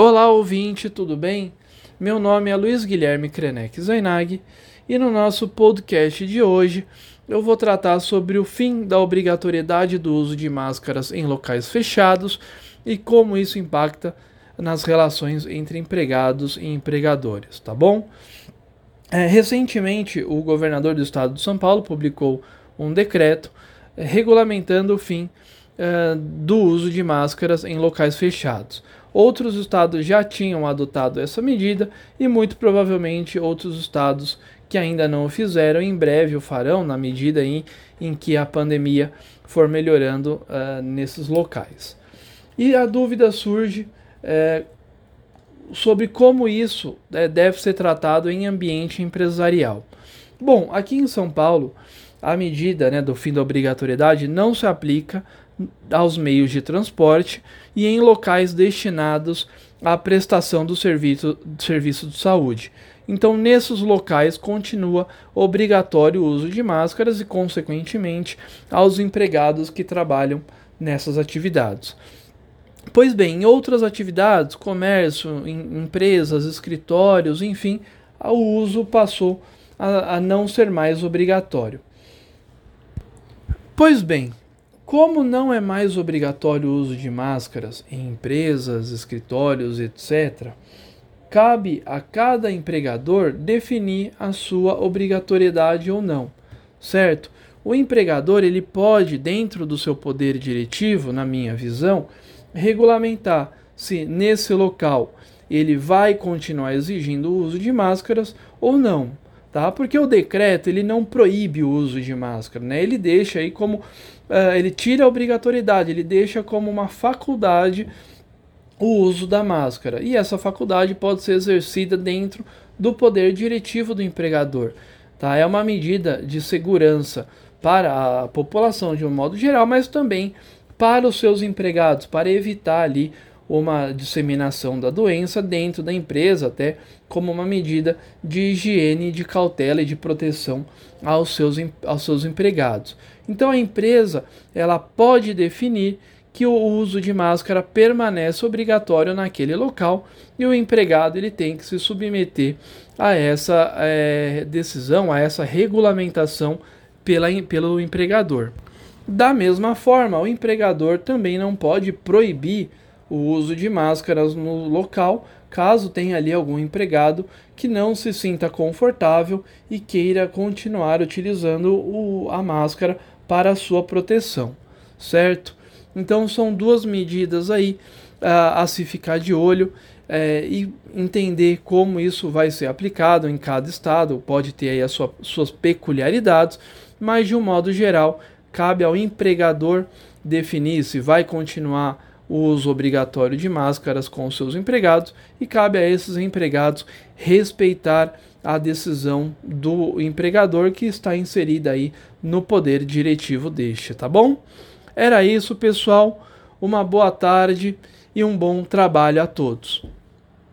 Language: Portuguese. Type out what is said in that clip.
Olá, ouvinte, tudo bem? Meu nome é Luiz Guilherme Krenek Zainag e no nosso podcast de hoje eu vou tratar sobre o fim da obrigatoriedade do uso de máscaras em locais fechados e como isso impacta nas relações entre empregados e empregadores, tá bom? É, recentemente, o governador do estado de São Paulo publicou um decreto é, regulamentando o fim é, do uso de máscaras em locais fechados. Outros estados já tinham adotado essa medida e muito provavelmente outros estados que ainda não o fizeram em breve o farão na medida em, em que a pandemia for melhorando uh, nesses locais. E a dúvida surge é, sobre como isso é, deve ser tratado em ambiente empresarial. Bom, aqui em São Paulo, a medida né, do fim da obrigatoriedade não se aplica aos meios de transporte e em locais destinados à prestação do serviço, serviço de saúde. Então, nesses locais continua obrigatório o uso de máscaras e, consequentemente, aos empregados que trabalham nessas atividades. Pois bem, em outras atividades, comércio, em empresas, escritórios, enfim, o uso passou a, a não ser mais obrigatório. Pois bem, como não é mais obrigatório o uso de máscaras em empresas, escritórios, etc., cabe a cada empregador definir a sua obrigatoriedade ou não, certo? O empregador ele pode, dentro do seu poder diretivo, na minha visão, regulamentar se nesse local ele vai continuar exigindo o uso de máscaras ou não tá? Porque o decreto ele não proíbe o uso de máscara, né? Ele deixa aí como uh, ele tira a obrigatoriedade, ele deixa como uma faculdade o uso da máscara e essa faculdade pode ser exercida dentro do poder diretivo do empregador, tá? É uma medida de segurança para a população de um modo geral, mas também para os seus empregados, para evitar ali uma disseminação da doença dentro da empresa, até como uma medida de higiene, de cautela e de proteção aos seus, aos seus empregados. Então a empresa ela pode definir que o uso de máscara permanece obrigatório naquele local e o empregado ele tem que se submeter a essa é, decisão, a essa regulamentação pela, pelo empregador. Da mesma forma, o empregador também não pode proibir o uso de máscaras no local, caso tenha ali algum empregado que não se sinta confortável e queira continuar utilizando o, a máscara para sua proteção, certo? Então são duas medidas aí a, a se ficar de olho é, e entender como isso vai ser aplicado em cada estado, pode ter aí as sua, suas peculiaridades, mas de um modo geral cabe ao empregador definir se vai continuar o uso obrigatório de máscaras com seus empregados e cabe a esses empregados respeitar a decisão do empregador que está inserida aí no poder diretivo deste, tá bom? Era isso, pessoal. Uma boa tarde e um bom trabalho a todos.